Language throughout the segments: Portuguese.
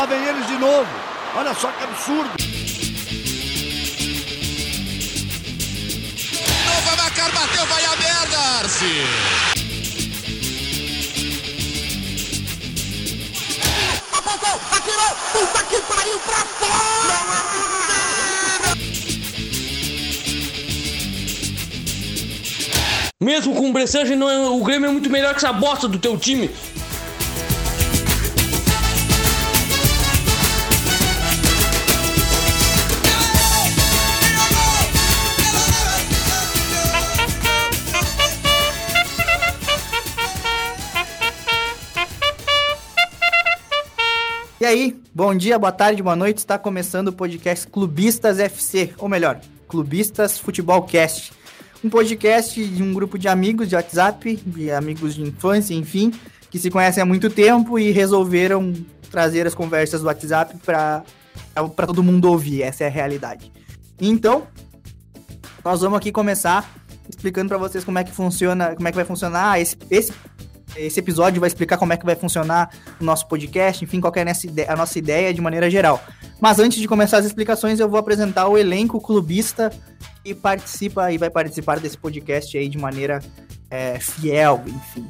Lá vem eles de novo. Olha só que absurdo. Nova Macar bateu, vai a merda, Arce. Atirou! Puta que pariu pra fora! Mesmo com o Bressange, não é, o Grêmio é muito melhor que essa bosta do teu time. Aí, bom dia, boa tarde, boa noite. Está começando o podcast Clubistas FC, ou melhor, Clubistas Futebol Cast. Um podcast de um grupo de amigos de WhatsApp, de amigos de infância, enfim, que se conhecem há muito tempo e resolveram trazer as conversas do WhatsApp para todo mundo ouvir. Essa é a realidade. Então, nós vamos aqui começar explicando para vocês como é que funciona, como é que vai funcionar esse, esse esse episódio vai explicar como é que vai funcionar o nosso podcast, enfim, qual é a nossa ideia de maneira geral. Mas antes de começar as explicações, eu vou apresentar o elenco clubista que participa e vai participar desse podcast aí de maneira é, fiel, enfim.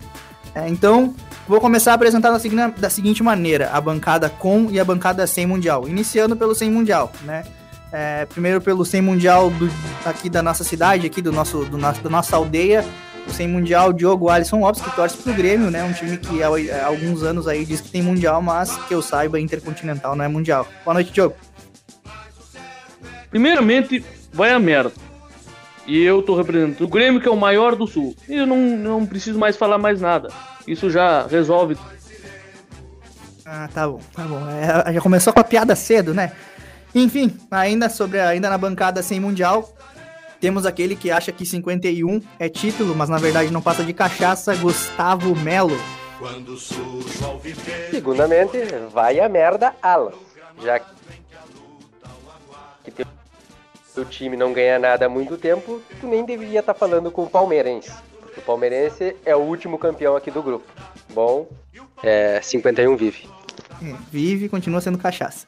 É, então, vou começar a apresentar da, seguinte maneira: a bancada com e a bancada sem mundial. Iniciando pelo sem mundial, né? É, primeiro pelo sem mundial do, aqui da nossa cidade, aqui do nosso, do nosso, da nossa aldeia, sem mundial, Diogo Alisson Lopes, que torce pro Grêmio, né? Um time que há, há, alguns anos aí diz que tem mundial, mas que eu saiba, intercontinental não é mundial. Boa noite, Diogo. Primeiramente, vai a merda. E eu tô representando o Grêmio, que é o maior do Sul. E eu não, não preciso mais falar mais nada. Isso já resolve. Ah, tá bom, tá bom. É, já começou com a piada cedo, né? Enfim, ainda sobre ainda na bancada sem mundial, temos aquele que acha que 51 é título, mas na verdade não passa de cachaça, Gustavo Melo. Segundamente, vai a merda, Alan. Já que teu time não ganha nada há muito tempo, tu nem deveria estar tá falando com o palmeirense. Porque o palmeirense é o último campeão aqui do grupo. Bom, é, 51 vive. É, vive e continua sendo cachaça.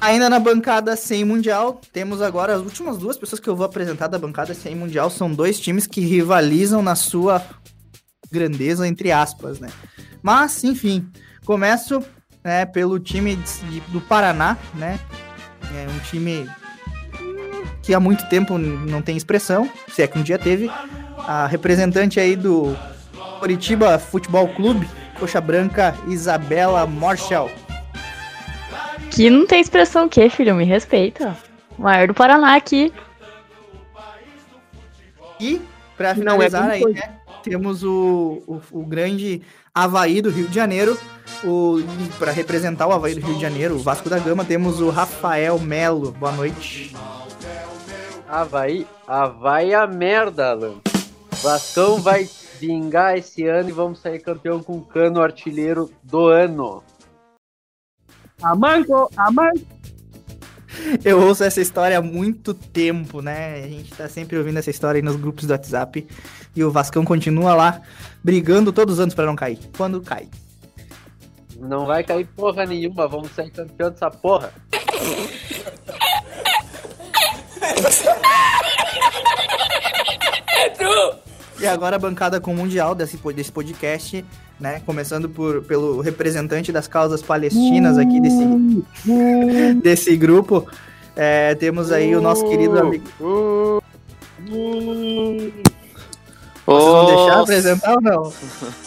Ainda na bancada sem mundial, temos agora as últimas duas pessoas que eu vou apresentar da bancada sem mundial. São dois times que rivalizam na sua grandeza, entre aspas, né? Mas, enfim, começo né, pelo time de, do Paraná, né? É um time que há muito tempo não tem expressão, se é que um dia teve. A representante aí do Curitiba Futebol Clube, Coxa Branca, Isabela Morschel. Aqui não tem expressão o quê, filho? Me respeita. O maior do Paraná aqui. E, pra é finalizar é aí, né, temos o, o, o, grande Havaí do Rio de Janeiro. O, para representar o Havaí do Rio de Janeiro, o Vasco da Gama, temos o Rafael Melo. Boa noite. Havaí, Havaí a merda, Alan. Vascão vai vingar esse ano e vamos sair campeão com o cano artilheiro do ano. Amanco, amanco. Eu ouço essa história há muito tempo, né? A gente tá sempre ouvindo essa história aí nos grupos do WhatsApp. E o Vascão continua lá, brigando todos os anos para não cair. Quando cai? Não vai cair porra nenhuma, vamos ser campeão dessa porra. E agora a bancada com o Mundial desse, desse podcast né? Começando por, pelo representante das causas palestinas aqui desse, desse grupo. É, temos aí o nosso querido amigo. Vocês vão deixar apresentar ou não?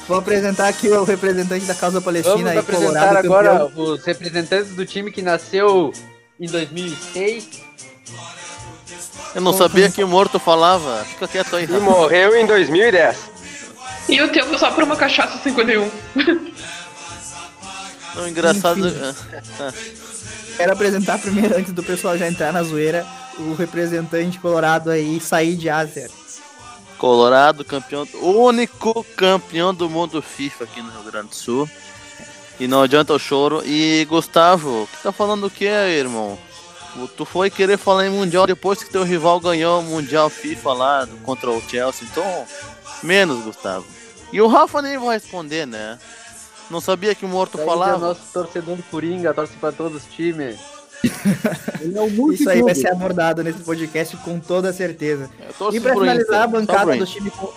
Vou apresentar aqui o representante da causa palestina Vamos aí, apresentar Colorado, agora campeão. os representantes do time que nasceu em 2006. Eu não sabia que o morto falava. Fica quieto aí. E morreu em 2010. E o tempo só por uma cachaça 51. Não, engraçado. Quero apresentar primeiro, antes do pessoal já entrar na zoeira, o representante colorado aí, Said Azer. Colorado, campeão, o único campeão do mundo FIFA aqui no Rio Grande do Sul. E não adianta o choro. E Gustavo, que tá falando o que, irmão? Tu foi querer falar em Mundial depois que teu rival ganhou o Mundial FIFA lá contra o Chelsea. Então, menos, Gustavo. E o Rafa nem vai responder, né? Não sabia que o morto Daí é falava. nosso torcedor Coringa, torce pra todos os times. Ele é o Isso aí vai ser abordado nesse podcast com toda certeza. E pra pro finalizar a bancada dos times com...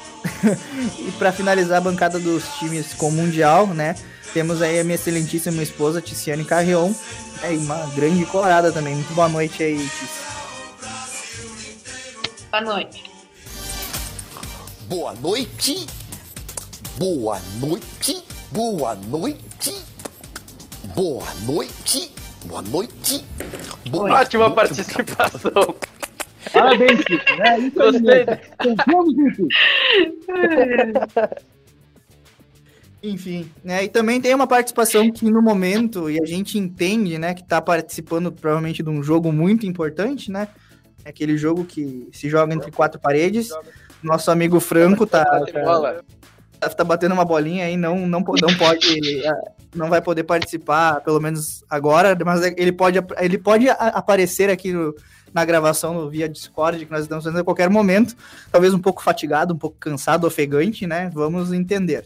e para finalizar a bancada dos times com o mundial, né? Temos aí a minha excelentíssima esposa Ticiane Carrion, é, e uma grande colorada também. Muito boa noite aí, Tici. Boa noite. Boa noite. Boa noite. Boa noite. Boa noite. Boa noite. Boa Ótima noite. participação. Parabéns, Chico. É isso aí Gostei. em ti. Enfim, né? E também tem uma participação que no momento, e a gente entende, né, que tá participando provavelmente de um jogo muito importante, né? Aquele jogo que se joga entre quatro paredes. Nosso amigo Franco tá, tá, tá batendo uma bolinha aí, não, não, não pode, não vai poder participar, pelo menos agora, mas ele pode, ele pode aparecer aqui no- na gravação no via Discord que nós estamos fazendo a qualquer momento, talvez um pouco fatigado, um pouco cansado, ofegante, né? Vamos entender.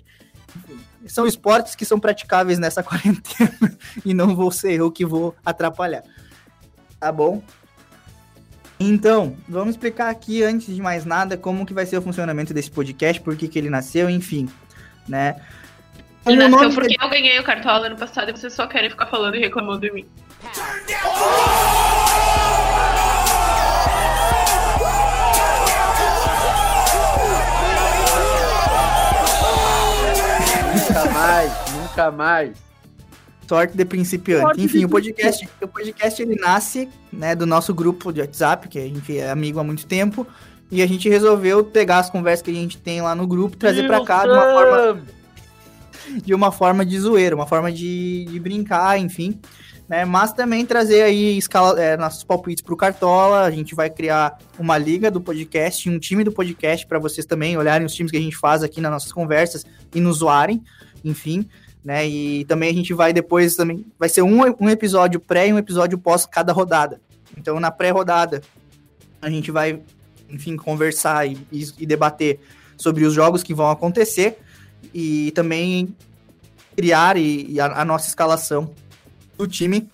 São esportes que são praticáveis nessa quarentena e não vou ser eu que vou atrapalhar. Tá bom? Então, vamos explicar aqui, antes de mais nada, como que vai ser o funcionamento desse podcast, por que que ele nasceu, enfim, né? Ele nasceu nome- porque eu ganhei o cartola ano passado e vocês só querem ficar falando e reclamando de mim. Nunca nunca mais. Sorte de principiante. Enfim, o podcast, o podcast ele nasce, né, do nosso grupo de WhatsApp, que a gente é amigo há muito tempo, e a gente resolveu pegar as conversas que a gente tem lá no grupo, trazer pra cá de uma forma de uma forma de zoeira, uma forma de, de brincar, enfim. Né? Mas também trazer aí escala, é, nossos palpites pro Cartola. A gente vai criar uma liga do podcast, um time do podcast para vocês também olharem os times que a gente faz aqui nas nossas conversas e nos zoarem, enfim. Né? E também a gente vai depois também. Vai ser um, um episódio pré e um episódio pós cada rodada. Então, na pré-rodada, a gente vai, enfim, conversar e, e- debater sobre os jogos que vão acontecer e também criar e, e a, a nossa escalação do time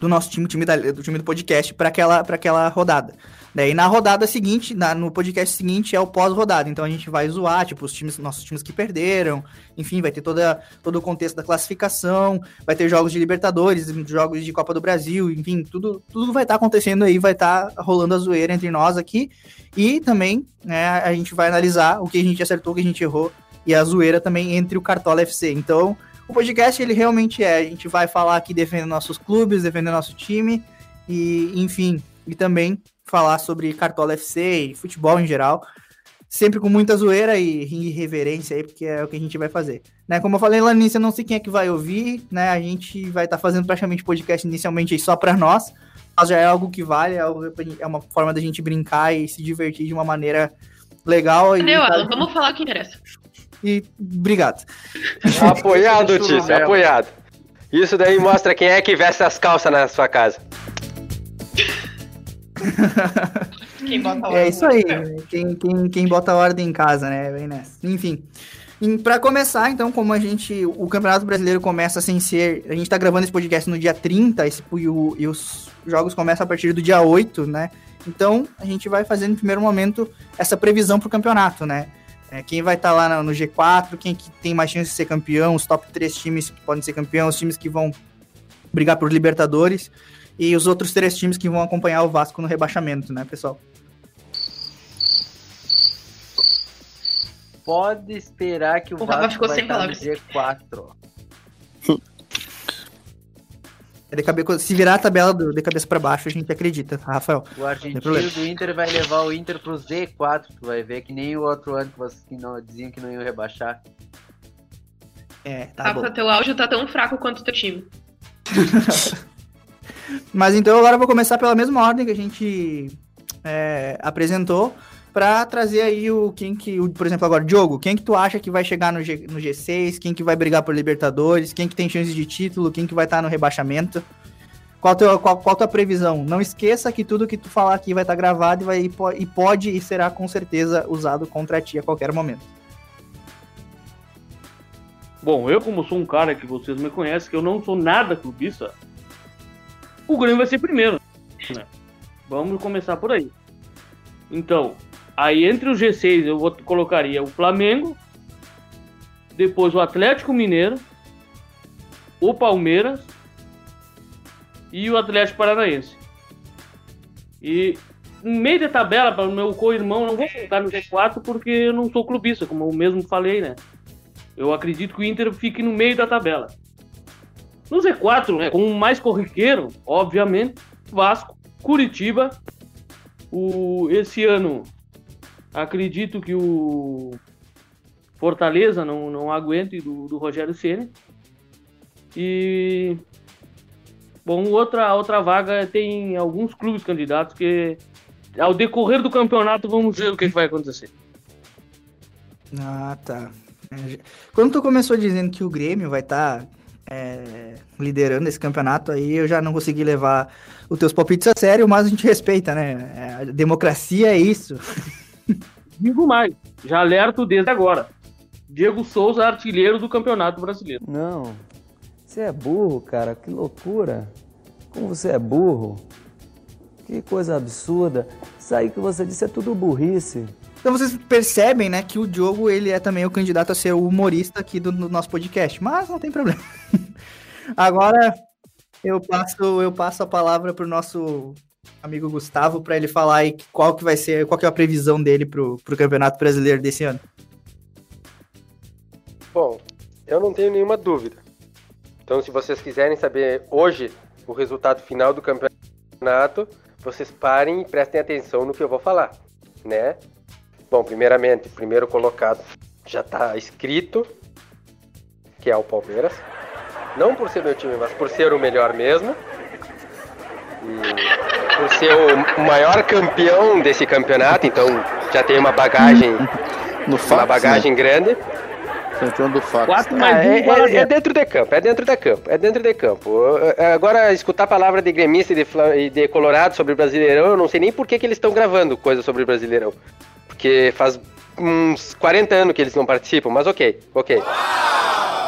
do nosso time, time da- do time do podcast para aquela para aquela rodada. Daí na rodada seguinte, na- no podcast seguinte é o pós-rodada. Então a gente vai zoar, tipo, os times, nossos times que perderam, enfim, vai ter toda, todo o contexto da classificação, vai ter jogos de Libertadores, jogos de Copa do Brasil, enfim, tudo, tudo vai estar acontecendo aí, vai estar rolando a zoeira entre nós aqui. E também, né, a gente vai analisar o que a gente acertou, o que a gente errou e a zoeira também entre o Cartola FC. Então, o podcast ele realmente é, a gente vai falar aqui defendendo nossos clubes, defendendo nosso time e, enfim, e também falar sobre Cartola FC e futebol em geral, sempre com muita zoeira e irreverência aí, porque é o que a gente vai fazer. Né, como eu falei lá no início, eu não sei quem é que vai ouvir, né? A gente vai estar fazendo praticamente podcast inicialmente aí só para nós, mas já é algo que vale, é, algo é uma forma da gente brincar e se divertir de uma maneira legal. Cadê e, Alan? Vamos falar o que interessa. e obrigado. Apoiado, Tício, apoiado. Isso daí mostra quem é que veste as calças na sua casa. Quem bota É isso aí, quem, quem, quem bota ordem em casa, né? Vem nessa. Enfim. Pra começar, então, como a gente. O Campeonato Brasileiro começa sem ser. A gente tá gravando esse podcast no dia 30 esse, e, o- e os jogos começam a partir do dia 8, né? Então, a gente vai fazer no primeiro momento essa previsão pro campeonato, né? É, quem vai estar lá no, no G4, quem que tem mais chance de ser campeão, os top 3 times que podem ser campeão, os times que vão brigar por Libertadores e os outros três times que vão acompanhar o Vasco no rebaixamento, né, pessoal? Pode esperar que o, O Vasco ficou vai sem estar no palavras. G4. É Se virar a tabela do- de cabeça pra baixo, a gente acredita, tá, Rafael. O argentino do Inter vai levar o Inter pro Z4, tu vai ver que nem o outro ano que vocês que não, diziam que não iam rebaixar. É, tá bom. Rafa, teu áudio tá tão fraco quanto o teu time. Mas então agora eu vou começar pela mesma ordem que a gente é, apresentou pra trazer aí o quem que, o, por exemplo, agora, Diogo, quem que tu acha que vai chegar no, G, no G6, quem que vai brigar por Libertadores, quem que tem chances de título, quem que vai estar no rebaixamento? Qual, teu, qual, qual tua previsão? Não esqueça que tudo que tu falar aqui vai estar gravado e, vai, e pode e será com certeza usado contra ti a qualquer momento. Bom, eu como sou um cara que vocês me conhecem, que eu não sou nada clubista, o Grêmio vai ser primeiro. né? Vamos começar por aí. Então, aí entre o G6 eu vou colocaria o Flamengo, depois o Atlético Mineiro, o Palmeiras e o Atlético Paranaense. E no meio da tabela, para o meu co-irmão, não vou colocar no G4 porque eu não sou clubista, como eu mesmo falei, né? Eu acredito que o Inter fique no meio da tabela. No Z4, né, como mais corriqueiro, obviamente, Vasco, Curitiba. O, esse ano, acredito que o Fortaleza não, não aguente do, do Rogério Ceni. E bom, outra outra vaga tem alguns clubes candidatos que ao decorrer do campeonato vamos ver o que, que vai acontecer. Ah, tá. É, Quando tu começou dizendo que o Grêmio vai estar liderando esse campeonato, aí eu já não consegui levar os teus palpites a sério, mas a gente respeita, né? É, A democracia é isso. Digo mais, já alerto desde agora. Diego Souza, artilheiro do Campeonato Brasileiro. Não. Você é burro, cara. Que loucura. Como você é burro. Que coisa absurda. Isso aí que você disse é tudo burrice. Então vocês percebem, né, que o Diogo, ele é também o candidato a ser o humorista aqui do, do nosso podcast, mas não tem problema. Agora eu passo, eu passo a palavra pro nosso amigo Gustavo para ele falar aí qual que vai ser, qual que é a previsão dele pro, pro Campeonato Brasileiro desse ano. Bom, eu não tenho nenhuma dúvida. Então, se vocês quiserem saber hoje o resultado final do campeonato, vocês parem e prestem atenção no que eu vou falar, né? Bom, primeiramente, o primeiro colocado já está escrito, que é o Palmeiras. Não por ser meu time, mas por ser o melhor mesmo. E por ser o maior campeão desse campeonato, então já tem uma bagagem, No uma fax, bagagem grande. né? Campeão do fax. Quatro Ah, mais é, um é- é dentro. de campo, é dentro de campo, é dentro de campo. É, Agora, escutar a palavra de gremista e de, e de Colorado sobre o Brasileirão, eu não sei nem por que, que eles estão gravando coisa sobre o Brasileirão. Porque faz uns 40 anos que eles não participam, mas ok, ok.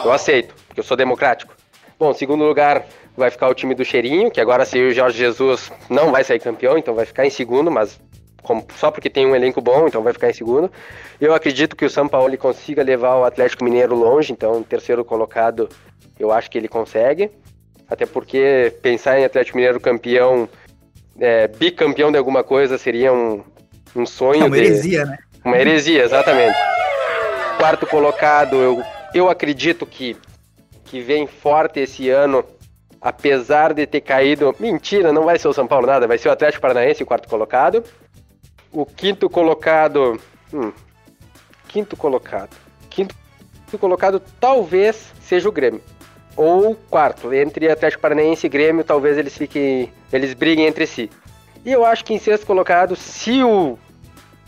Eu aceito, porque eu sou democrático. Bom, segundo lugar vai ficar o time do Cheirinho, que agora se o Jorge Jesus não vai sair campeão, então vai ficar em segundo, mas como- só porque tem um elenco bom, então vai ficar em segundo. Eu acredito que o São Paulo consiga levar o Atlético Mineiro longe, então terceiro colocado eu acho que ele consegue. Até porque pensar em Atlético Mineiro campeão, é, bicampeão de alguma coisa seria um, um sonho. É uma de- heresia, né? uma heresia, exatamente. Quarto colocado, eu, eu acredito que, que vem forte esse ano, apesar de ter caído. Mentira, não vai ser o São Paulo nada, vai ser o Atlético Paranaense, o quarto colocado. O quinto colocado. hum, quinto colocado. Quinto colocado talvez seja o Grêmio. Ou quarto, entre Atlético Paranaense e Grêmio, talvez eles fiquem. Eles briguem entre si. E eu acho que em sexto colocado, se o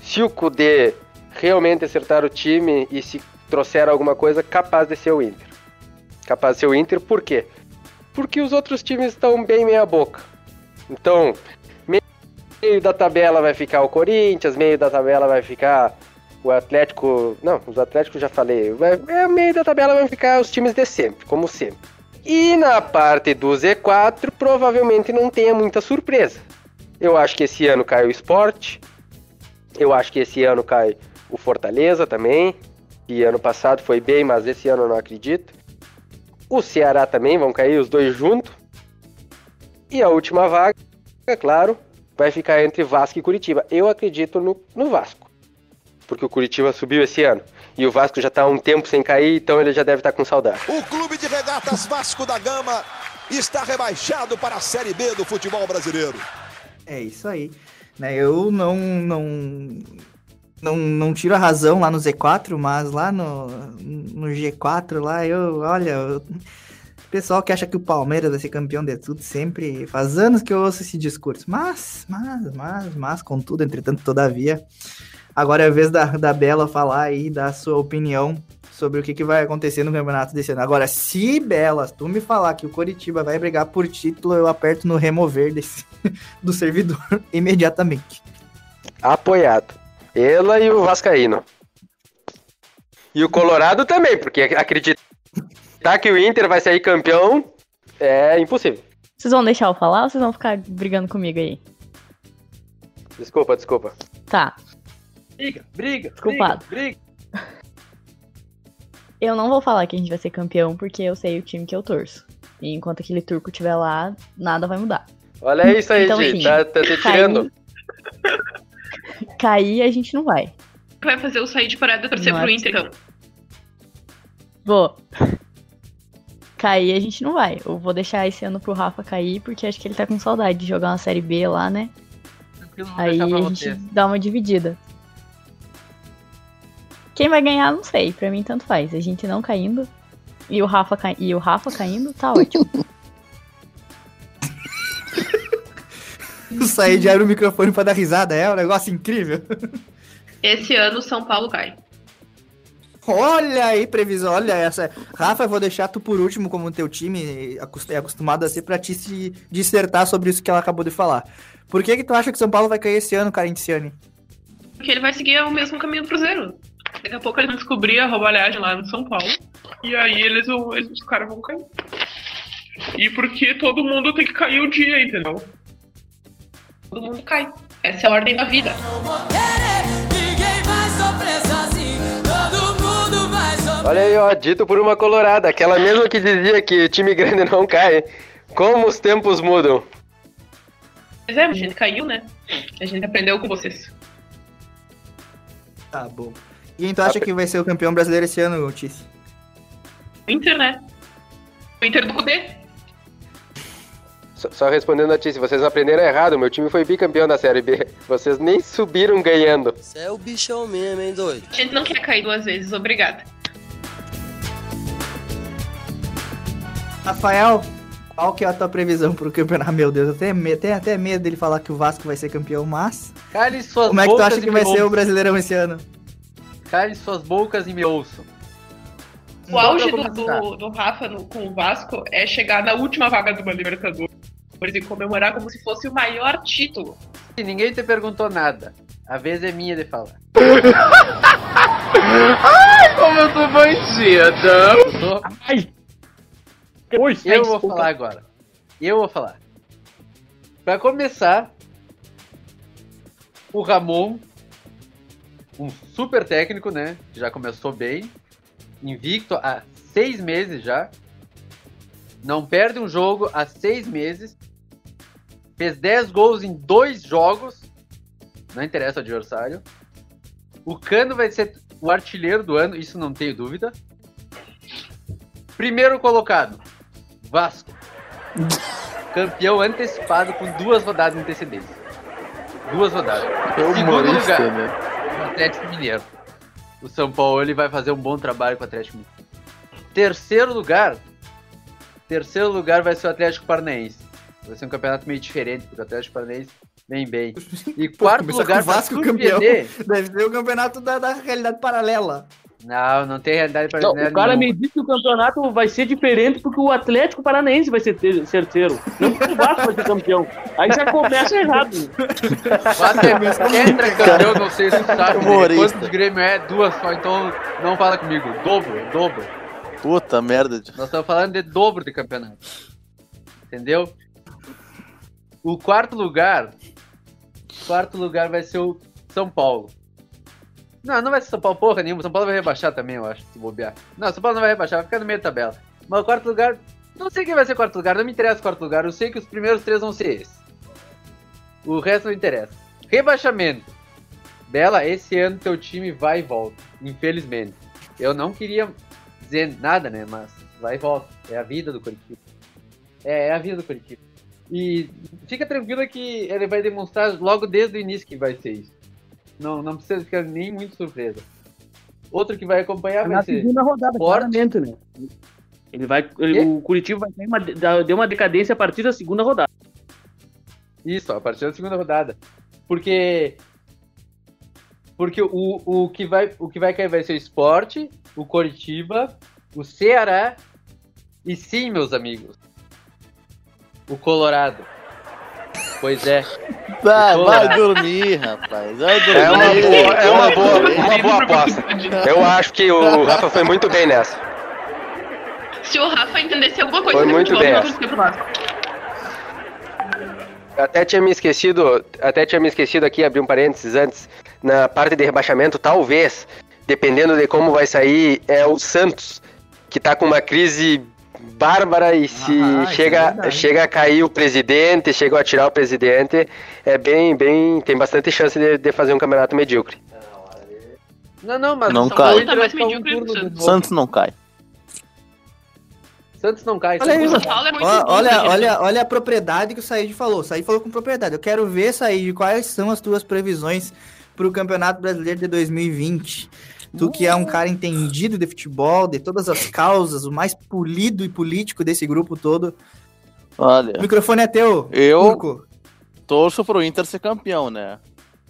se o Kudê realmente acertar o time e se trouxer alguma coisa, capaz de ser o Inter. Capaz de ser o Inter, por quê? Porque os outros times estão bem meia boca. Então, meio da tabela vai ficar o Corinthians, meio da tabela vai ficar o Atlético. Não, os Atléticos já falei. Vai, é, meio da tabela vai ficar os times de sempre, como sempre. E na parte do Z4, provavelmente não tenha muita surpresa. Eu acho que esse ano cai o Sport, eu acho que esse ano cai o Fortaleza também. E ano passado foi bem, mas esse ano eu não acredito. O Ceará também, vão cair os dois juntos. E a última vaga, é claro, vai ficar entre Vasco e Curitiba. Eu acredito no, no Vasco. Porque o Curitiba subiu esse ano. E o Vasco já está há um tempo sem cair, então ele já deve estar com saudade. O Clube de Regatas Vasco da Gama está rebaixado para a Série B do futebol brasileiro. É isso aí. Né, eu não, não, não, não tiro a razão lá no Z4, mas lá no, no G4, lá eu, olha, o pessoal que acha que o Palmeiras vai ser campeão de tudo sempre, faz anos que eu ouço esse discurso. Mas, mas, mas, mas, contudo, entretanto, todavia, agora é a vez da, da Bela falar aí, dar a sua opinião sobre o que, que vai acontecer no campeonato desse ano. Agora, se Bela, tu me falar que o Coritiba vai brigar por título, eu aperto no remover desse, do servidor imediatamente. Apoiado. Ela e o Vascaíno. E o Colorado também, porque acredito Tá que o Inter vai sair campeão, é impossível. Vocês vão deixar eu falar ou vocês vão ficar brigando comigo aí? Desculpa, desculpa. Tá. Briga, briga, Desculpado. briga. Eu não vou falar que a gente vai ser campeão porque eu sei o time que eu torço. E enquanto aquele turco estiver lá, nada vai mudar. Olha isso aí, Então, Gi, assim, tá, tá te tirando. Cair a gente não vai. Vai fazer eu sair de parada e torcer Não é pro Inter, então. Vou. Cair a gente não vai. Eu vou deixar esse ano pro Rafa cair porque acho que ele tá com saudade de jogar uma série B lá, né? Aí pra a gente dá uma dividida. Quem vai ganhar, não sei. Pra mim, tanto faz. A gente não caindo e o Rafa, cai... e o Rafa caindo, tá ótimo. Sair de abre o microfone pra dar risada, é um negócio incrível. Esse ano o São Paulo cai. Olha aí, previsão, olha essa. Rafa, eu vou deixar tu por último como teu time é acostumado a ser pra ti se dissertar sobre isso que ela acabou de falar. Por que que tu acha que São Paulo vai cair esse ano, Carentiane? Porque ele vai seguir o mesmo caminho do Cruzeiro. Daqui a pouco eles vão descobrir a roubalhagem lá no São Paulo. E aí eles, vão- eles os caras vão cair. E porque todo mundo tem que cair um dia, entendeu? Todo mundo cai. Essa é a ordem da vida. Olha aí, ó, dito por uma colorada, aquela mesma que dizia que time grande não cai. Como os tempos mudam. Mas é, a gente caiu, né? A gente aprendeu com vocês. Tá bom. E quem tu acha que vai ser o campeão brasileiro esse ano, Tice? O Inter, né? O Inter do Cudê. Só, só respondendo a ti, se vocês aprenderam errado, meu time foi bicampeão da Série B. Vocês nem subiram ganhando. Você é o bichão mesmo, hein, doido? A gente não quer cair duas vezes, obrigada. Rafael, qual que é a tua previsão pro campeonato? Meu Deus, eu tenho tenho até medo dele falar que o Vasco vai ser campeão, mas... Cale suas Como é que tu acha que vai ser o. Brasileirão esse ano? Cale suas bocas e me ouçam. O auge Então, do, vamos do, do Rafa no- com o Vasco é chegar na última vaga de uma Libertadores e comemorar como se fosse o maior título. E ninguém te perguntou nada. A vez é minha de falar. Ai, como eu tô bandido! Eu, tô... Ai! Eu vou desculpa. falar agora. Eu vou falar. Pra começar, o Ramon, um super técnico, né? que Já começou bem. Invicto há seis meses já. Não perde um jogo há seis meses. Fez 10 gols em dois jogos. Não interessa o adversário. O Cano vai ser o artilheiro do ano, isso não tenho dúvida. Primeiro colocado, Vasco. Campeão antecipado com duas rodadas de antecedência. Duas rodadas. É Segundo humorista, lugar, né? Atlético Mineiro. O São Paulo ele vai fazer um bom trabalho com o Atlético Mineiro. Terceiro lugar, terceiro lugar vai ser o Atlético Paranaense. Vai ser um campeonato meio diferente, porque o Atlético Paranaense vem bem. E quarto começar lugar, o Vasco campeão. Deve ser o campeonato da, da realidade paralela. Não, não tem realidade Não, brasileira o cara nenhuma. me disse que o campeonato vai ser diferente porque o Atlético Paranaense vai ser ter- terceiro. Não porque o Vasco vai ser campeão. Aí já começa errado. Vasco é tetracampeão, não sei se sabe. né? Humorista. Quantos Grêmio é? Duas só, então não fala comigo. Dobro, dobro. Puta merda. Nós estamos falando de dobro de campeonato. Entendeu? O quarto lugar. Quarto lugar vai ser o São Paulo. Não, não vai ser São Paulo porra nenhuma. São Paulo vai rebaixar também, eu acho, se bobear. Não, São Paulo não vai rebaixar, vai ficar no meio da tabela. Mas o quarto lugar. Não sei quem vai ser o quarto lugar, não me interessa o quarto lugar. Eu sei que os primeiros três vão ser esses. O resto não interessa. Rebaixamento. Bela, esse ano teu time vai e volta. Infelizmente. Eu não queria dizer nada, né? Mas vai e volta. É a vida do Curitiba. É, é a vida do Curitiba. E fica tranquilo que ele vai demonstrar logo desde o início que vai ser isso. Não, não precisa ficar nem muito surpresa. Outro que vai acompanhar vai Na ser. segunda rodada, claramente, né? Ele vai, ele- o Curitiba vai ter uma, deu uma decadência a partir da segunda rodada. Isso, a partir da segunda rodada. Porque. Porque o, o, que vai, o que vai cair vai ser o esporte, o Coritiba, o Ceará e sim, meus amigos. O Colorado. Pois é. Vai Colorado. dormir, rapaz. Vai dormir. É uma boa, é uma boa, uma boa aposta. Eu acho que o Rafa foi muito bem nessa. Se o Rafa entendesse alguma coisa Foi muito bem Até tinha me esquecido, até tinha me esquecido aqui, abrir um parênteses antes, na parte de rebaixamento, talvez, dependendo de como vai sair, é o Santos, que tá com uma crise bárbara e se Ah, isso é chega, verdade. chega a cair o presidente, chegou a tirar o presidente, é bem, bem, tem bastante chance de, de fazer um campeonato medíocre. Não, não, mas Não São cai. Paulo Tá mais um medíocre de novo. Santos não cai. Santos não cai. Olha aí, Santos é olha, gente. olha, olha a propriedade que o Said falou. O Said falou com propriedade. Eu quero ver, Said, quais são as tuas previsões para o Campeonato Brasileiro de 2020. Tu que é um cara entendido de futebol, de todas as causas, o mais polido e político desse grupo todo. Olha, O microfone é teu. eu Turco. torço pro Inter ser campeão, né?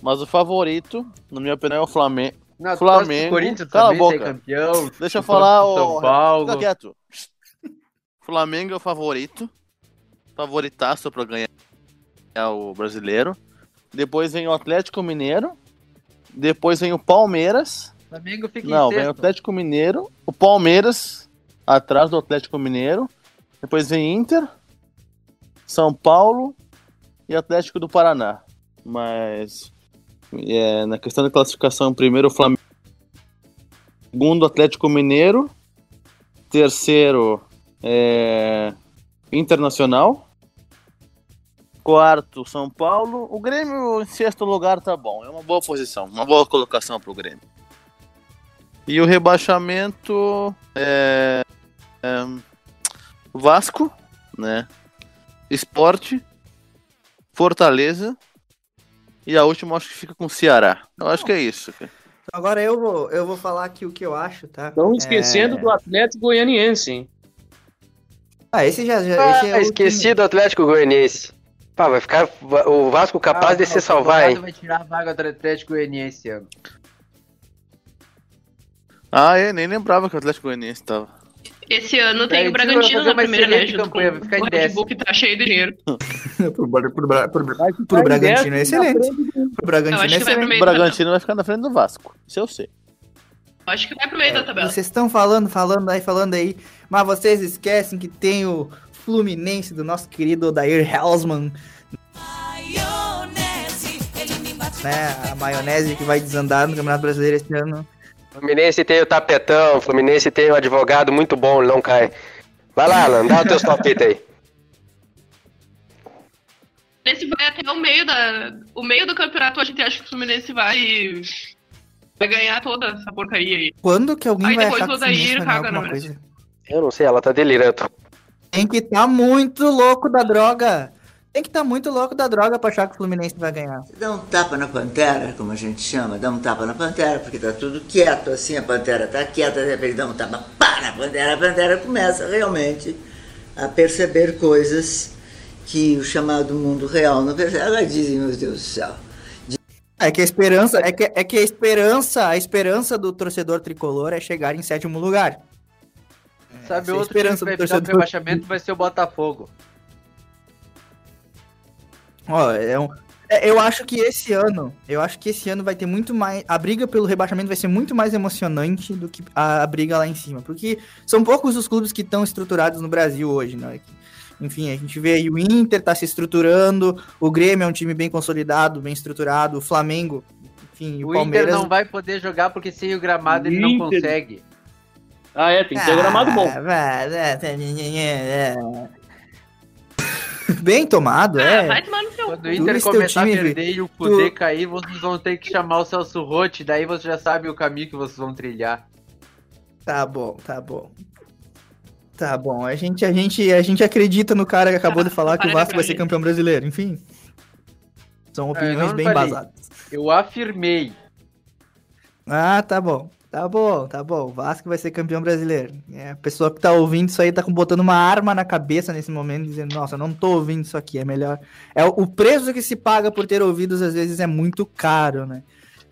Mas o favorito, na minha opinião, é o Flamengo. Não, Flamengo, Corinthians cala a boca. campeão. Deixa eu falar, o São Paulo. Fica quieto. Flamengo é o favorito. Favoritaço pra ganhar o brasileiro. Depois vem o Atlético Mineiro. Depois vem o Palmeiras. Flamengo fica Não, em vem o. Atlético Mineiro. O Palmeiras atrás do Atlético Mineiro. Depois vem Inter. São Paulo e Atlético do Paraná. Mas é, na questão da classificação, primeiro o Flamengo. Segundo, Atlético Mineiro. Terceiro, é, Internacional. Quarto, São Paulo. O Grêmio em sexto lugar tá bom. É uma boa posição, uma boa colocação pro Grêmio. E o rebaixamento é, é Vasco, né? Esporte, Fortaleza e a última acho que fica com o Ceará. Eu acho que é isso. Agora eu vou, eu vou falar aqui o que eu acho, tá? Estão esquecendo É... do Atlético Goianiense, hein? Ah, esse já, já Ah, esse é o esqueci do Atlético Goianiense. Pá, vai ficar o Vasco capaz Ah, de não, se salvar, hein? vai tirar a vaga do Atlético Goianiense ano. Ah, é, nem lembrava que o Atlético Goianiense tava. Esse ano tem Daí o Bragantino na primeira, né? Junto campanha, com vai ficar em o Red. Bull que tá cheio de dinheiro. pro, pro, pro, pro ficar em Bragantino é excelente. Pro Bragantino é pro excelente. O. Bragantino vai ficar na frente do Vasco. Isso eu sei. Acho que vai pro meio da tabela. Vocês estão falando, falando aí, falando aí, mas vocês esquecem que tem o Fluminense do nosso querido Odair Hellsman, né? A maionese que vai desandar no Campeonato Brasileiro esse ano. Fluminense tem o tapetão, Fluminense tem um advogado muito bom, ele não cai. Vai lá, Alan, dá os teus palpites aí. Esse vai até o meio da. O meio do campeonato, a gente acha que o Fluminense vai. Vai ganhar toda essa porcaria aí. Quando que alguém Aí vai depois achar que o Fluminense Odair caga, na coisa? Eu não sei, ela tá delirando. Tem que estar muito louco da droga. Tem que estar muito louco da droga pra achar que o Fluminense vai ganhar. Dá um tapa na pantera, como a gente chama, dá um tapa na pantera, porque tá tudo quieto assim, a pantera tá quieta, de repente dá um tapa pá, na pantera, a pantera começa realmente a perceber coisas que o chamado mundo real não percebe. Ela dizem, meu Deus do céu. É que a esperança, é que, é que a esperança, a esperança do torcedor tricolor é chegar em sétimo lugar. Sabe essa é outro time que esperança vai do torcedor. rebaixamento vai ser o Botafogo. Ó, é um- é, eu acho que esse ano, eu acho que esse ano vai ter muito mais, a briga pelo rebaixamento vai ser muito mais emocionante do que a, a briga lá em cima, porque são poucos os clubes que estão estruturados no Brasil hoje, né? Enfim, a gente vê aí o Inter tá se estruturando, o Grêmio é um time bem consolidado, bem estruturado, o Flamengo, enfim, o, O Palmeiras Inter não vai poder jogar porque sem o gramado ele não Inter. consegue. Ah, é, tem que ter gramado bom. Ah, vai, é, é, é. Bem tomado, Ah, é. vai tomar. Quando o Inter começar time, a perder e o Kudê tu- cair, vocês vão ter que chamar o Celso Rotti, daí você já sabe o caminho que vocês vão trilhar. Tá bom, tá bom. Tá bom, a gente, a gente, a gente acredita no cara que acabou de falar que o Vasco vai ser campeão brasileiro, enfim. São É, opiniões não bem falei. embasadas. Eu afirmei. Ah, tá bom. Tá bom, tá bom. O Vasco vai ser campeão brasileiro. É, a pessoa que tá ouvindo isso aí tá botando uma arma na cabeça nesse momento, dizendo, nossa, eu não tô ouvindo isso aqui, é melhor. É o o preço que se paga por ter ouvidos às vezes é muito caro, né?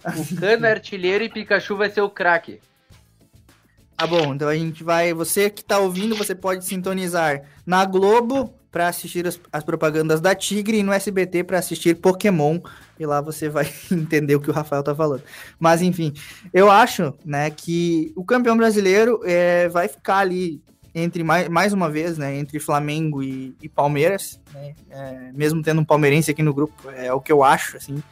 O Cano é artilheiro e Pikachu vai ser o craque. Tá bom, então a gente vai. Você que tá ouvindo, você pode sintonizar na Globo para assistir as, as propagandas da Tigre e no SBT para assistir Pokémon. E lá você vai entender o que o Rafael tá falando. Mas enfim, eu acho, né, que o campeão brasileiro é, vai ficar ali entre mais, mais uma vez, né, entre Flamengo e, e Palmeiras, né, é, mesmo tendo um palmeirense aqui no grupo, é o que eu acho, assim,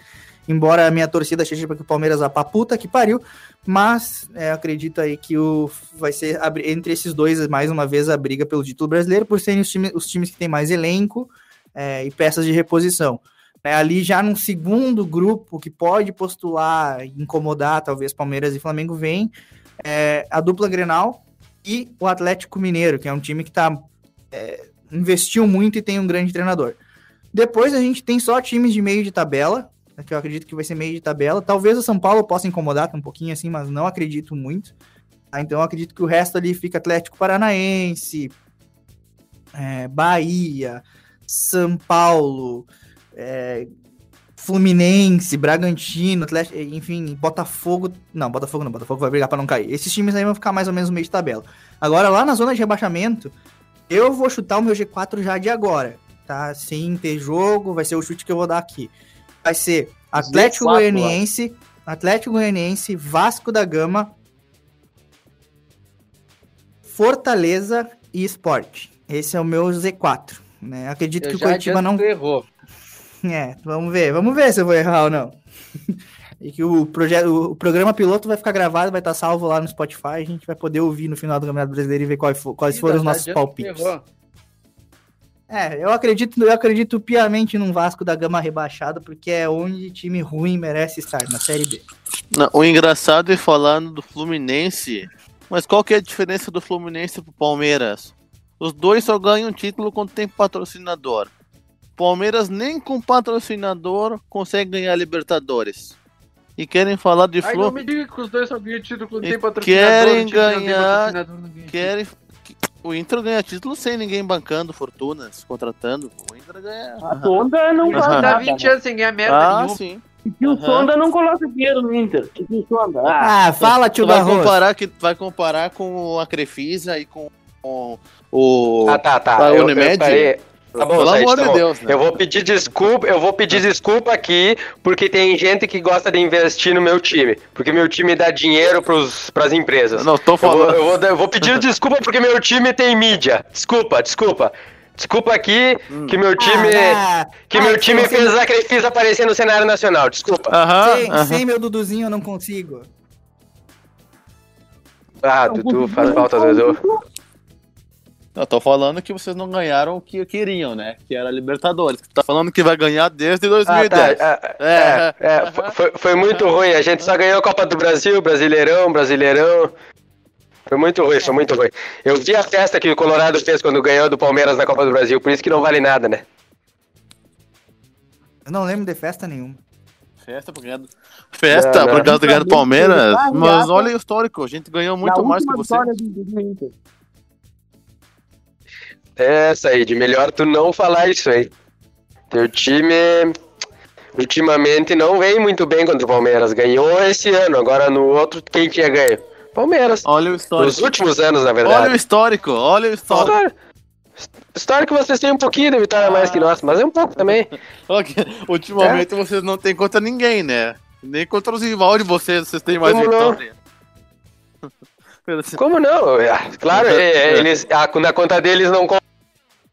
embora a minha torcida seja para que o Palmeiras vá pra puta que pariu, mas é, acredito aí que o, vai ser entre esses dois, mais uma vez, a briga pelo título brasileiro, por serem os, time, os times que têm mais elenco é, e peças de reposição. né, ali já num segundo grupo que pode postular, incomodar talvez Palmeiras e Flamengo, vem é, a dupla Grenal e o Atlético Mineiro, que é um time que tá, é, investiu muito e tem um grande treinador. Depois a gente tem só times de meio de tabela, eu acredito que vai ser meio de tabela. Talvez o São Paulo possa incomodar um pouquinho assim, mas não acredito muito. tá? Então acredito que o resto ali fica Atlético Paranaense, é, Bahia, São Paulo, é, Fluminense, Bragantino, Atlético, enfim, Botafogo. Não, Botafogo não, Botafogo vai brigar para não cair. Esses times aí vão ficar mais ou menos no meio de tabela. Agora, lá na zona de rebaixamento, eu vou chutar o meu G4 já de agora, tá? Sem ter jogo, vai ser o chute que eu vou dar aqui. Vai ser Atlético G4, Goianiense, Atlético Goianiense, Vasco da Gama, Fortaleza e Sport. Esse é o meu Z4. Né? Acredito Eu que o Curitiba não. errou. É, vamos ver, vamos ver se eu vou errar ou não. e que o, projeto, o programa piloto vai ficar gravado, vai estar salvo lá no Spotify, a gente vai poder ouvir no final do Campeonato Brasileiro e ver quais, quais foram os nossos palpites. errou. É, eu acredito, eu acredito piamente num Vasco da Gama rebaixado, porque é onde time ruim merece estar, na Série B. Não, o engraçado é falando do Fluminense. Mas qual que é a diferença do Fluminense pro Palmeiras? Os dois só ganham título quando tem patrocinador. Palmeiras nem com patrocinador consegue ganhar Libertadores. E querem falar de Ai, não me diga que os dois só ganham título quando E tem patrocinador. querem ganhar- Querem... O Inter ganha título sem ninguém bancando fortunas, contratando. O Inter ganha. A Sonda não Tá nada. 20 anos sem ganhar merda Ah, nenhuma. sim. E o Aham. Sonda não coloca dinheiro no Inter. E o Sonda. Ah, fala, tio Tu vai comparar, que, vai comparar com a Crefisa e com, com o. Ah, tá, tá. a Eu- eu Unimed? parei. Tá bom, Pelo amor tá de bom. Deus, né? Eu vou pedir desculpa, eu vou pedir desculpa aqui, porque tem gente que gosta de investir no meu time. Porque meu time dá dinheiro pros, pras empresas. Não, tô Eu vou, falando. eu, vou, eu vou pedir desculpa porque meu time tem mídia. Desculpa, desculpa. Desculpa aqui Hum. que meu time. Ah, que ah, meu time fez Crefisa aparecer no cenário nacional. Desculpa. Aham, sem, aham. sem meu Duduzinho eu não consigo. Ah, Dudu, faz falta, Dudu. Eu tô falando que vocês não ganharam o que queriam, né? Que era a Libertadores. Tu tá falando que vai ganhar desde Ah, 2010. tá. ah, É, é, é, foi- foi, muito ruim. A gente só ganhou a Copa do Brasil, Brasileirão, Brasileirão. Foi muito ruim, foi muito ruim. Eu vi a festa que o Colorado fez quando ganhou do Palmeiras na Copa do Brasil, por isso que não vale nada, né? Eu não lembro de festa nenhuma. Festa por ganhar do... Festa Não, não. por causa do ganhar do Palmeiras. Ah, Mas olha o histórico, a gente ganhou muito Na mais que você. É, Said, melhor tu não falar isso aí. Teu time ultimamente não vem muito bem contra o Palmeiras. Ganhou esse ano, agora no outro quem tinha ganho? Palmeiras. Olha o Nos histórico. últimos anos, na Olha o verdade. histórico, olha o histórico. Que vocês têm um pouquinho de vitória a mais que nós, mas é um pouco também. Ultimamente vocês não têm contra ninguém, né? Nem contra os rivais de vocês, vocês têm mais Como não? vitória. Assim, Como não? É, Claro, é, é, eles, a- na conta deles não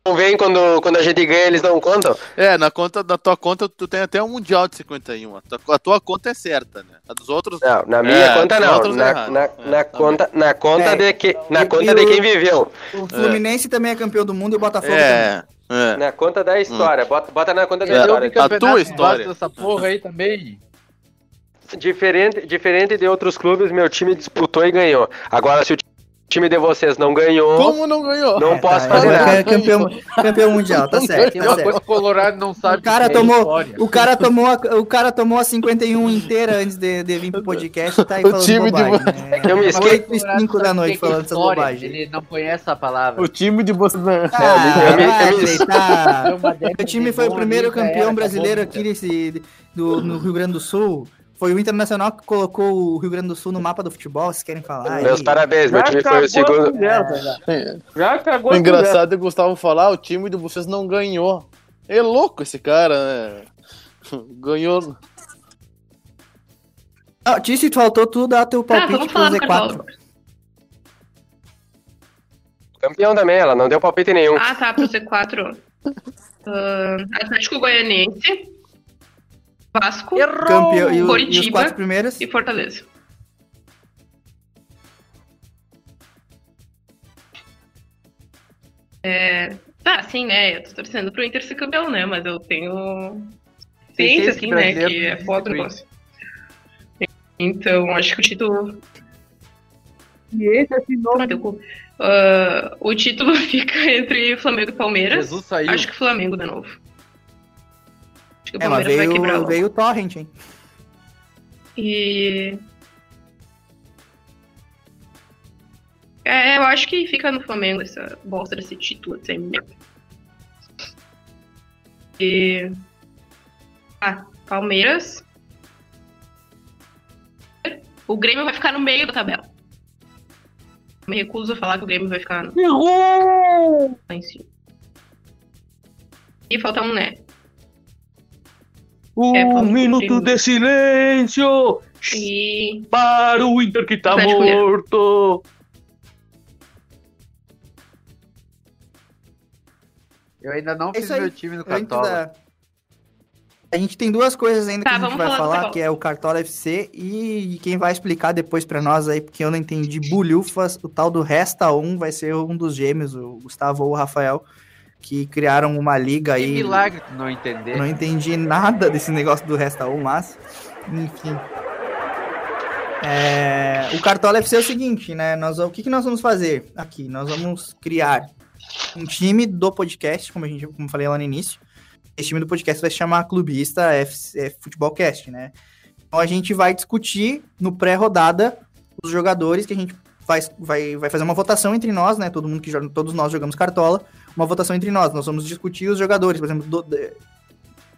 convém quando, quando a gente ganha, eles não contam. É, na conta da tua conta tu tem até um mundial de 51. A tua, a tua conta é certa, né? A dos outros. Não, na minha É, conta não. é Na, É, na tá conta, na conta, É. de, que, na E- conta e de quem viveu. O Fluminense também é campeão do mundo e o Botafogo também. Na conta da história. Bota, bota na conta da É. história. A tua história. Essa porra aí também. Diferente, diferente de outros clubes, meu time disputou e ganhou. Agora, se o time de vocês não ganhou, Como não ganhou? não É, posso tá, fazer ele nada. é campeão, campeão mundial, tá certo. Tem Tá uma certo. coisa que o Colorado não sabe. O cara que é tomou, história. o cara tomou, a, o cara tomou a 51 inteira antes de, de vir pro podcast e tá aí O falando time de bobagem. vo- né? Eu me esqueci. 8 e 5 da noite é falando essa bobagem. Ele não conhece a palavra. O time de vocês. Ah, eu me- eu década O time de foi o primeiro campeão brasileiro aqui nesse, do, no Rio Grande do Sul. Foi o Internacional que colocou o Rio Grande do Sul no mapa do futebol, vocês querem falar? Meus aí? parabéns, meu Já time foi o segundo. conversa, já. Já acabou O engraçado é o Gustavo falar, o time de vocês não ganhou. É louco esse cara, né? Ganhou. Ah, Tício, faltou tu dar teu Tá, palpite vamos pro falar do Z4. Cartola. Campeão também, ela não deu palpite nenhum. Ah, tá, pro Z4. Ah, Atlético Goianiense. Vasco. Campeão, e, o- e os Coritiba quatro primeiros? e Fortaleza. É... Ah, sim, né? Eu tô torcendo pro Inter ser campeão, né? Mas eu tenho ciência, assim, né? Que é foda o negócio. Então, acho que o título. E esse é cu. Ah, o título fica entre Flamengo e Palmeiras. Jesus saiu. Acho que Flamengo de novo. Acho que o É, mas Palmeiras vai quebrar veio, veio o Torrent, hein? E. É, eu acho que fica no Flamengo essa bosta desse título desse merda. E. Ah, Palmeiras. O Grêmio vai ficar no meio da tabela. Me recuso a falar que o Grêmio vai ficar no... Errou! lá em cima. E falta um, né? Um É, minuto de silêncio E. para o Inter que tá Mineiro. morto. Eu ainda não É fiz meu time no Cartola. da- A gente tem duas coisas ainda Tá, que a gente vai falar que é o Cartola FC e quem vai explicar depois pra nós aí, porque eu não entendi bulhufas, o tal do Resta 1 vai ser um dos gêmeos, o Gustavo ou o Rafael, que criaram uma liga Que aí. milagre tu não entender. Não entendi nada desse negócio do Resta 1, mas enfim. É, o Cartola FC é o seguinte, né? Nós, o que, que nós vamos fazer aqui? Nós vamos criar um time do podcast, como a gente, como falei lá no início. Esse time do podcast vai se chamar Clubista FC Futebolcast, né? Então a gente vai discutir no pré-rodada os jogadores que a gente vai, vai, vai fazer uma votação entre nós, né? Todo mundo que joga, todos nós jogamos Cartola, uma votação entre nós. Nós vamos discutir os jogadores, por exemplo, do- de-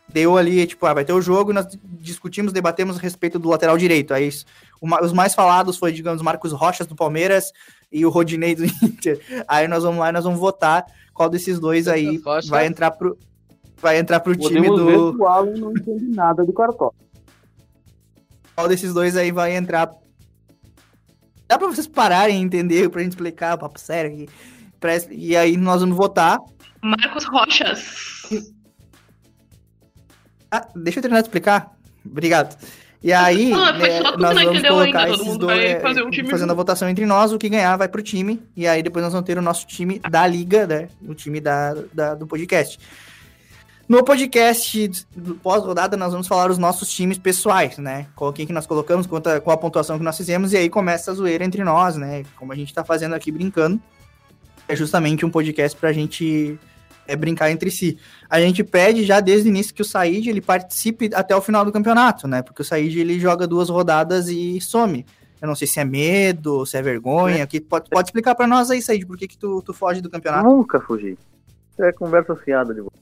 deu ali, tipo, ah, vai ter o jogo e nós discutimos, debatemos a respeito do lateral direito. Aí os- o ma- os mais falados foi, digamos, Marcos Rochas do Palmeiras e o Rodinei do Inter. Aí nós vamos lá e nós vamos votar qual desses dois aí Rocha. vai entrar pro vai entrar pro time Podemos ver do o Alan não entende nada do cartola. qual desses dois aí vai entrar. Dá pra vocês pararem e entender, pra gente explicar, papo sério aqui. Pra- E aí nós vamos votar. Marcos Rochas. Ah, deixa eu terminar de explicar. Obrigado. E aí, tu que nós vamos colocar ainda, todo esses mundo dois, vai é, fazer um time fazendo a votação entre nós, o que ganhar vai pro time, e aí depois nós vamos ter o nosso time da liga, né, o time da, da- do podcast. No podcast pós-rodada, nós vamos falar os nossos times pessoais, né? Qual quem que nós colocamos, quanto a- qual a pontuação que nós fizemos, e aí começa a zoeira entre nós, né? Como a gente tá fazendo aqui brincando. É justamente um podcast pra gente é, brincar entre si. A gente pede já desde o início que o Said ele participe até o final do campeonato, né? Porque o Said ele joga duas rodadas e some. Eu não sei se é medo, se é vergonha. Que pode, pode explicar pra nós aí, Said, por que, que tu, tu foge do campeonato? Nunca fugi. É conversa fiada de você.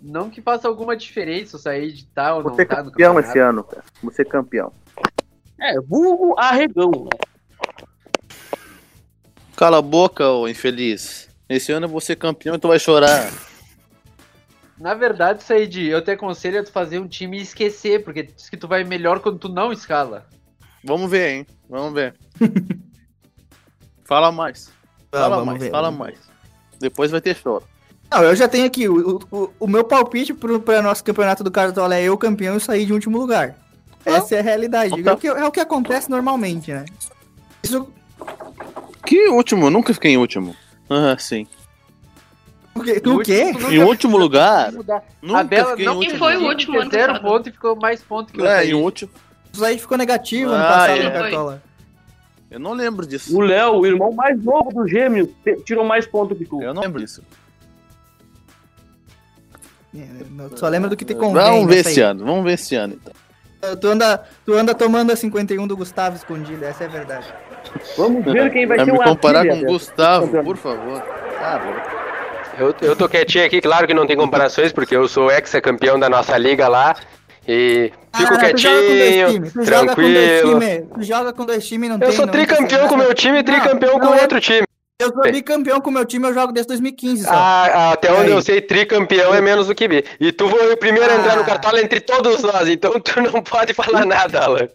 Não que faça alguma diferença sair de tal ou não Você é tá campeão esse ano, cara. Você é campeão. É, vulgo arregão. né? Cala a boca, ô infeliz. Esse ano eu vou ser campeão e tu vai chorar. Na verdade, Said, eu te aconselho a tu fazer um time e esquecer, porque diz que tu vai melhor quando tu não escala. Vamos ver, hein? Vamos ver. fala mais. Ah, Fala vamos mais, ver, fala mais. Depois vai ter choro. Não, eu já tenho aqui. O, o, o meu palpite pro, pra nosso campeonato do Cartola é eu campeão e sair de último lugar. Essa é a realidade. É o, que, é o que acontece normalmente, né? Isso, Que último? Eu nunca fiquei em último. Ah, sim. o quê? Tu o quê? Em último lugar? Nunca a Bela fiquei em não último. foi o último ano Zero passado. ponto e ficou mais ponto que o É, em último. O Said ficou negativo ano Ah, passado é. Cartola. Eu não lembro disso. O Léo, o irmão mais novo dos gêmeos, te- tirou mais pontos que tu. Eu não lembro disso. É, eu Só lembra do que te convém. Vamos ver esse aí. ano. Vamos ver esse ano, então. Tu anda, tu anda tomando a 51 do Gustavo escondido, essa é a verdade. Vamos ver quem vai Vai ser me o comparar com o Gustavo, por favor. Ah. Eu, eu tô quietinho aqui, claro que não tem comparações, porque eu sou ex-campeão da nossa liga lá. E fico Ah, tu joga com dois quietinho, times, tu joga com dois tranquilo. times, tu joga com dois times, não Eu tem... sou não tricampeão com o meu time e tricampeão com não é- outro time. Eu sou bicampeão com o meu time, eu jogo desde 2015 só. Ah, até onde Aí. eu sei, tricampeão é menos do que bi. E tu foi o primeiro a entrar Ah. no cartola entre todos nós, então tu não pode falar nada, Alan.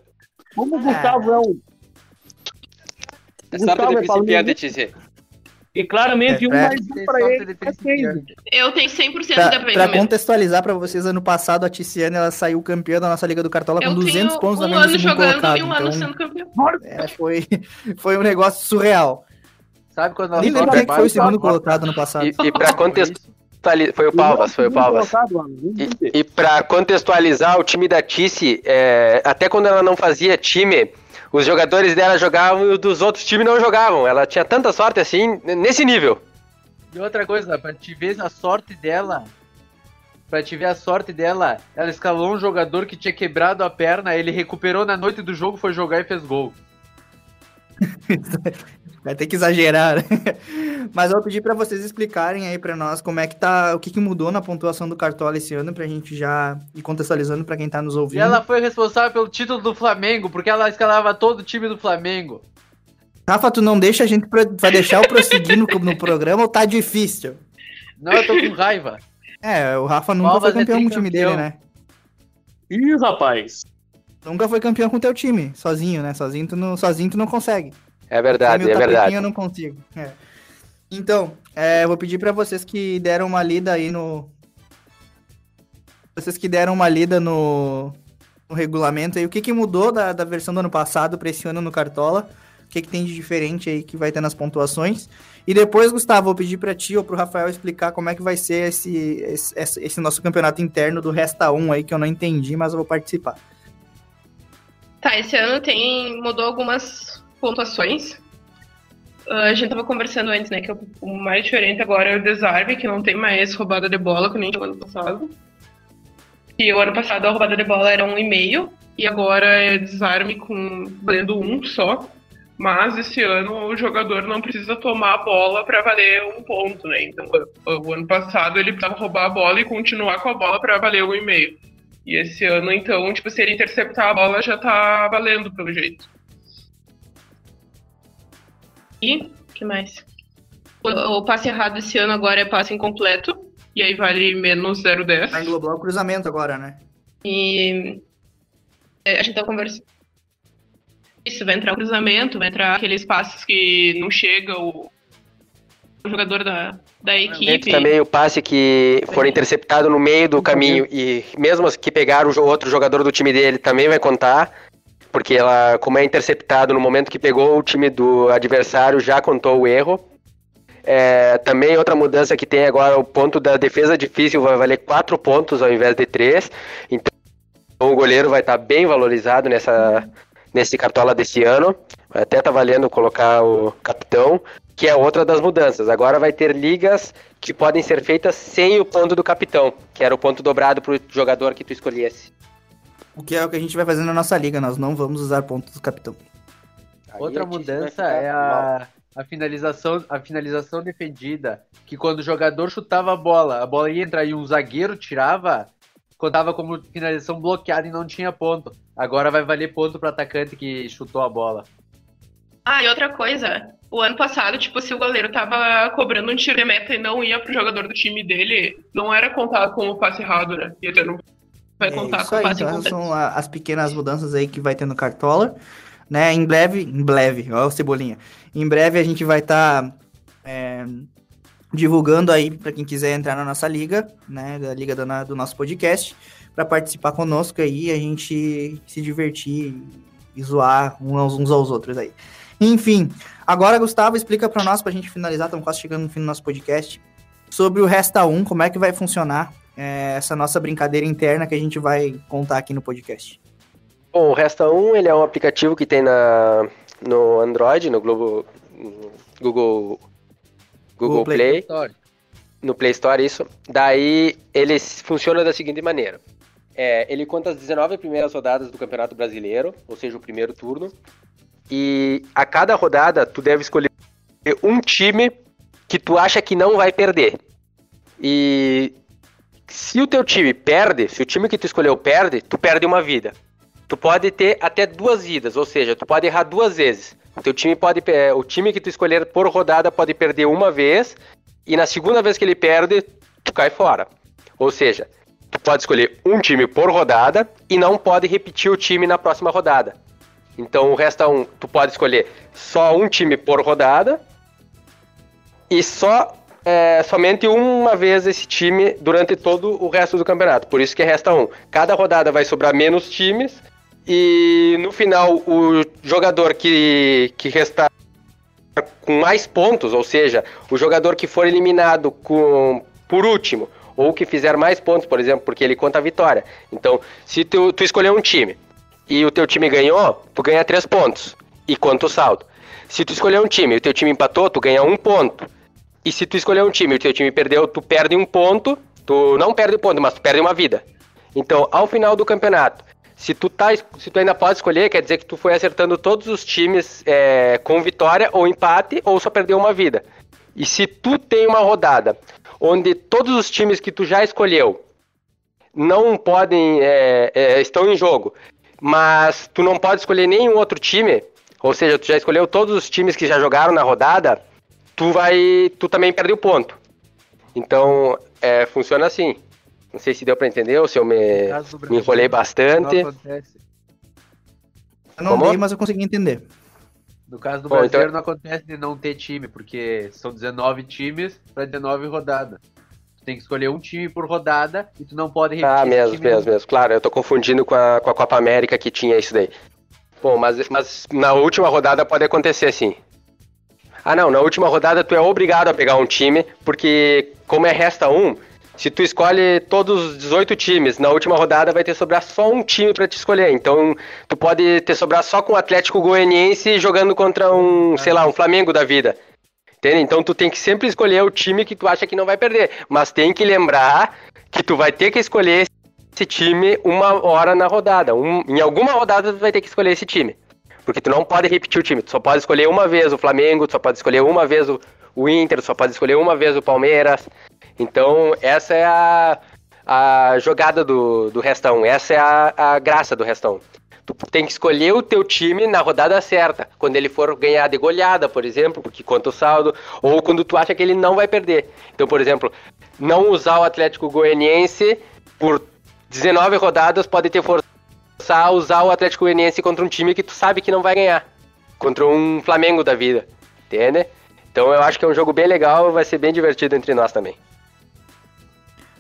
Como o Gustavo é um. É Gustavo sorte é de Paulo principiante, Henrique. Tizê. E claramente É, um pra- mais um pra ele. é. Eu tenho 100% de Pra, pra aproveitamento. contextualizar pra vocês, ano passado a Ticiane ela saiu campeã da nossa Liga do Cartola com Eu 200 tenho pontos na um frente do ano jogando colocado. e um ano então, sendo campeão. é, foi, foi um negócio surreal. Sabe quando ela Nem lembro quem que foi o segundo colocado no passado. E, e pra contextualizar. Foi o Palvas, foi o Palvas. E, e pra contextualizar o time da Tice, é, até quando ela não fazia time, os jogadores dela jogavam e os dos outros times não jogavam. Ela tinha tanta sorte assim, nesse nível. E outra coisa, pra te ver a sorte dela, pra te ver a sorte dela, ela escalou um jogador que tinha quebrado a perna, ele recuperou na noite do jogo, foi jogar e fez gol. Vai ter que exagerar. né? Mas eu vou pedir pra vocês explicarem aí pra nós como é que tá, o que, que mudou na pontuação do Cartola esse ano, pra gente já ir contextualizando pra quem tá nos E ouvindo. ela foi responsável pelo título do Flamengo, porque ela escalava todo o time do Flamengo. Rafa, tu não deixa a gente pro... vai deixar eu prosseguir no, no programa ou tá difícil? Não, eu tô com raiva. É, o Rafa nunca Palmas foi é campeão com o time dele, né? Ih, rapaz. Nunca foi campeão com o teu time, sozinho, né? Sozinho tu não, sozinho tu não consegue. É verdade, é verdade. Eu não consigo. É. Então, é, eu vou pedir pra vocês que deram uma lida aí no. Vocês que deram uma lida no, no regulamento aí, o que, que mudou da, da versão do ano passado pra esse ano no Cartola? O que, que tem de diferente aí que vai ter nas pontuações? E depois, Gustavo, vou pedir pra ti ou pro Rafael explicar como é que vai ser esse, esse, esse- esse nosso campeonato interno do Resta 1 aí, que eu não entendi, mas eu vou participar. Tá, esse ano tem mudou algumas pontuações. Ah, a gente tava conversando antes, né, que o o mais diferente agora é o desarme, que não tem mais roubada de bola, que nem no ano passado. E o ano passado a roubada de bola era um e meio, e agora é desarme com valendo um só. Mas esse ano o jogador não precisa tomar a bola para valer um ponto, né? Então, o, o ano passado ele precisava roubar a bola e continuar com a bola para valer um e meio. E esse ano, então, tipo, se ele interceptar a bola já tá valendo pelo jeito. E que mais? O, o passe errado esse ano agora é passe incompleto. E aí vale menos 0,10. Vai englobar o cruzamento agora, né? E é, a gente tá conversando. Isso, vai entrar o cruzamento, vai entrar aqueles passes que não chega o, o jogador da, da equipe. Também o passe que for interceptado no meio do caminho e mesmo que pegaram o outro jogador do time dele também vai contar, porque ela, como é interceptado no momento que pegou o time do adversário, já contou o erro. É, também outra mudança que tem agora, o ponto da defesa difícil vai valer 4 pontos ao invés de 3. Então o goleiro vai estar bem valorizado nessa, nesse cartola desse ano. Até tá valendo colocar o capitão, que é outra das mudanças. Agora vai ter ligas que podem ser feitas sem o ponto do capitão, que era o ponto dobrado pro jogador que tu escolhesse. O que é o que a gente vai fazer na nossa liga, nós não vamos usar pontos do capitão. Outra a gente vai mudança é a, a finalização, a finalização defendida, que quando o jogador chutava a bola, a bola ia entrar e um zagueiro tirava, contava como finalização bloqueada e não tinha ponto. Agora vai valer ponto para atacante que chutou a bola. Ah, e outra coisa, o ano passado, tipo, se o goleiro tava cobrando um tiro de meta e não ia pro jogador do time dele, não era contado como passe errado, né? Ia ter, não vai É contar com aí, então são a- as pequenas mudanças aí que vai ter no Cartola, né? Em breve, em breve, ó o Cebolinha. Em breve a gente vai estar divulgando aí para quem quiser entrar na nossa liga, né? Da liga do, do nosso podcast, para participar conosco aí, e a gente se divertir e zoar uns, uns aos outros aí. Enfim, agora Gustavo explica para nós, pra gente finalizar, estamos quase chegando no fim do nosso podcast, sobre o Resta 1, como é que vai funcionar é, essa nossa brincadeira interna que a gente vai contar aqui no podcast. Bom, o Resta 1 ele é um aplicativo que tem na, no Android, no Globo, no Google, Google Play, no Play Store, isso. Daí ele funciona da seguinte maneira. É, ele conta as 19 primeiras rodadas do Campeonato Brasileiro, ou seja, o primeiro turno. E a cada rodada tu deve escolher um time que tu acha que não vai perder. E se o teu time perde, se o time que tu escolheu perde, tu perde uma vida. Tu pode ter até duas vidas, ou seja, tu pode errar duas vezes. O teu time pode, pe- o time que tu escolher por rodada pode perder uma vez e na segunda vez que ele perde, tu cai fora. Ou seja, tu pode escolher um time por rodada e não pode repetir o time na próxima rodada. Então resta um, tu pode escolher só um time por rodada e só é, somente uma vez esse time durante todo o resto do campeonato. Por isso que resta um. Cada rodada vai sobrar menos times e no final o jogador que, que restar com mais pontos, ou seja, o jogador que for eliminado com, por último ou que fizer mais pontos, por exemplo, porque ele conta a vitória. Então, se tu, tu escolher um time e o teu time ganhou, tu ganha três pontos e conta o saldo. Se tu escolher um time e o teu time empatou, tu ganha um ponto. E se tu escolher um time e o teu time perdeu, tu perde um ponto. Tu não perde ponto, mas tu perde uma vida. Então, ao final do campeonato, se tu, tá, se tu ainda pode escolher, quer dizer que tu foi acertando todos os times é, com vitória ou empate, ou só perdeu uma vida. E se tu tem uma rodada onde todos os times que tu já escolheu não podem, é, é, estão em jogo, mas tu não pode escolher nenhum outro time, ou seja, tu já escolheu todos os times que já jogaram na rodada, tu vai, tu também perde o ponto. Então, é, funciona assim. Não sei se deu para entender ou se eu me, me enrolei bastante. Eu não Como? dei, mas eu consegui entender. No caso do Bom, brasileiro então- não acontece de não ter time, porque são 19 times para 19 rodadas. Tu tem que escolher um time por rodada e tu não pode repetir. Ah, esse mesmo, time mesmo, mesmo. Claro, eu tô confundindo com a, com a Copa América que tinha isso daí. Bom, mas, mas na última rodada pode acontecer sim. Ah, não, na última rodada tu é obrigado a pegar um time, porque como é resta um, se tu escolhe todos os 18 times, na última rodada vai ter sobrar só um time pra te escolher. Então, tu pode ter sobrar só com o Atlético Goianiense jogando contra um, sei lá, um Flamengo da vida. Entende? Então tu tem que sempre escolher o time que tu acha que não vai perder. Mas tem que lembrar que tu vai ter que escolher esse time uma hora na rodada. Um- em alguma rodada tu vai ter que escolher esse time. Porque tu não pode repetir o time. Tu só pode escolher uma vez o Flamengo, tu só pode escolher uma vez o, o Inter, tu só pode escolher uma vez o Palmeiras. Então essa é a, a jogada do, do restão. Essa é a, a graça do restão. Tu tem que escolher o teu time na rodada certa, quando ele for ganhar de goleada, por exemplo, porque conta o saldo, ou quando tu acha que ele não vai perder. Então, por exemplo, não usar o Atlético Goianiense por 19 rodadas pode ter forçar a usar o Atlético Goianiense contra um time que tu sabe que não vai ganhar, contra um Flamengo da vida, entende? Então eu acho que é um jogo bem legal, vai ser bem divertido entre nós também.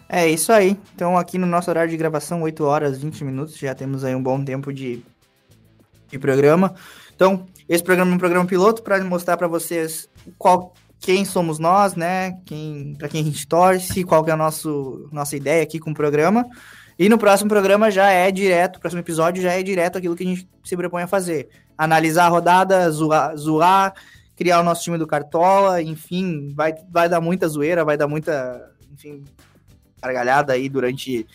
É isso aí. Então, aqui no nosso horário de gravação, 8 horas 20 minutos, já temos aí um bom tempo de, de programa. Então, esse programa é um programa piloto para mostrar para vocês qual, quem somos nós, né? Quem, para quem a gente torce, qual é a nosso, nossa ideia aqui com o programa. E no próximo programa já é direto, próximo episódio já é direto aquilo que a gente se propõe a fazer. Analisar a rodada, zoar, zoar criar o nosso time do Cartola, enfim, vai, vai dar muita zoeira, vai dar muita, enfim, gargalhada aí durante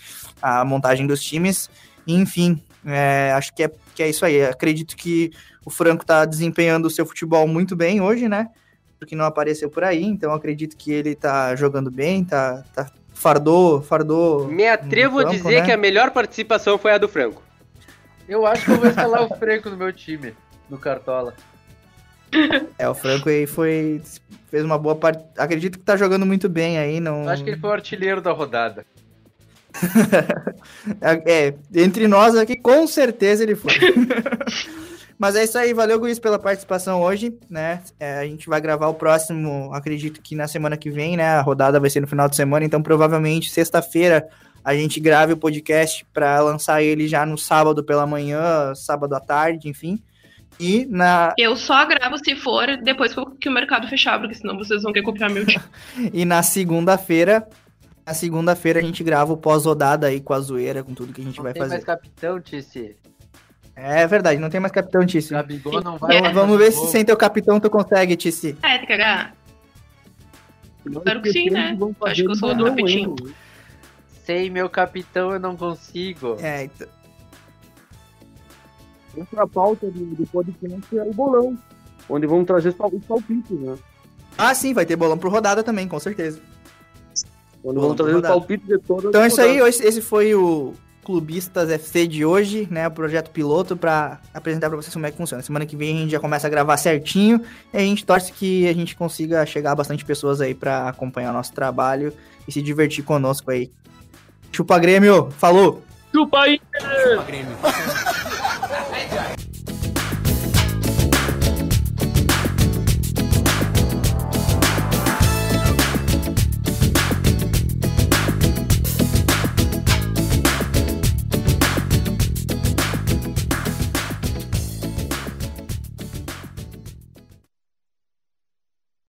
a montagem dos times. Enfim, é, acho que é, que é isso aí. Acredito que o Franco tá desempenhando o seu futebol muito bem hoje, né? Porque não apareceu por aí, então acredito que ele tá jogando bem, tá, tá fardou, fardou. Me atrevo a dizer né? que a melhor participação foi a do Franco. Eu acho que eu vou escalar o Franco no meu time, no Cartola. É, o Franco aí foi. fez uma boa parte. Acredito que tá jogando muito bem aí, não. Eu acho que ele foi o artilheiro da rodada. É, entre nós aqui, com certeza ele foi. Mas é isso aí, valeu, Luiz, pela participação hoje, né? É, a gente vai gravar o próximo, acredito que na semana que vem, né? A rodada vai ser no final de semana, então provavelmente sexta-feira a gente grave o podcast para lançar ele já no sábado pela manhã, sábado à tarde, enfim. E na, Eu só gravo se for depois que o mercado fechar, porque senão vocês vão querer copiar meu e na segunda-feira, na segunda-feira a gente grava o pós-rodada aí com a zoeira, com tudo que a gente vai Tem fazer. mais capitão, Tice. É verdade, não tem mais capitão, Tice. Gabigol não vai. Vamos, vamos ver se sem teu capitão tu consegue, Tice. É, tem que. Espero que sim, né? Acho que eu sou do tapetinho. Sem meu capitão eu não consigo. É, então. Outra pauta do, do podcast é o bolão, onde vamos trazer os pal- os palpites, né? Ah, sim, vai ter bolão por rodada também, com certeza. Onde vamos trazer os palpites de todas Então é isso aí, esse foi o Clubistas FC de hoje, né? O projeto piloto para apresentar para vocês como é que funciona. Semana que vem a gente já começa a gravar certinho e a gente torce que a gente consiga chegar a bastante pessoas aí para acompanhar o nosso trabalho e se divertir conosco aí. Chupa Grêmio, falou! Chupa aí! Chupa Grêmio.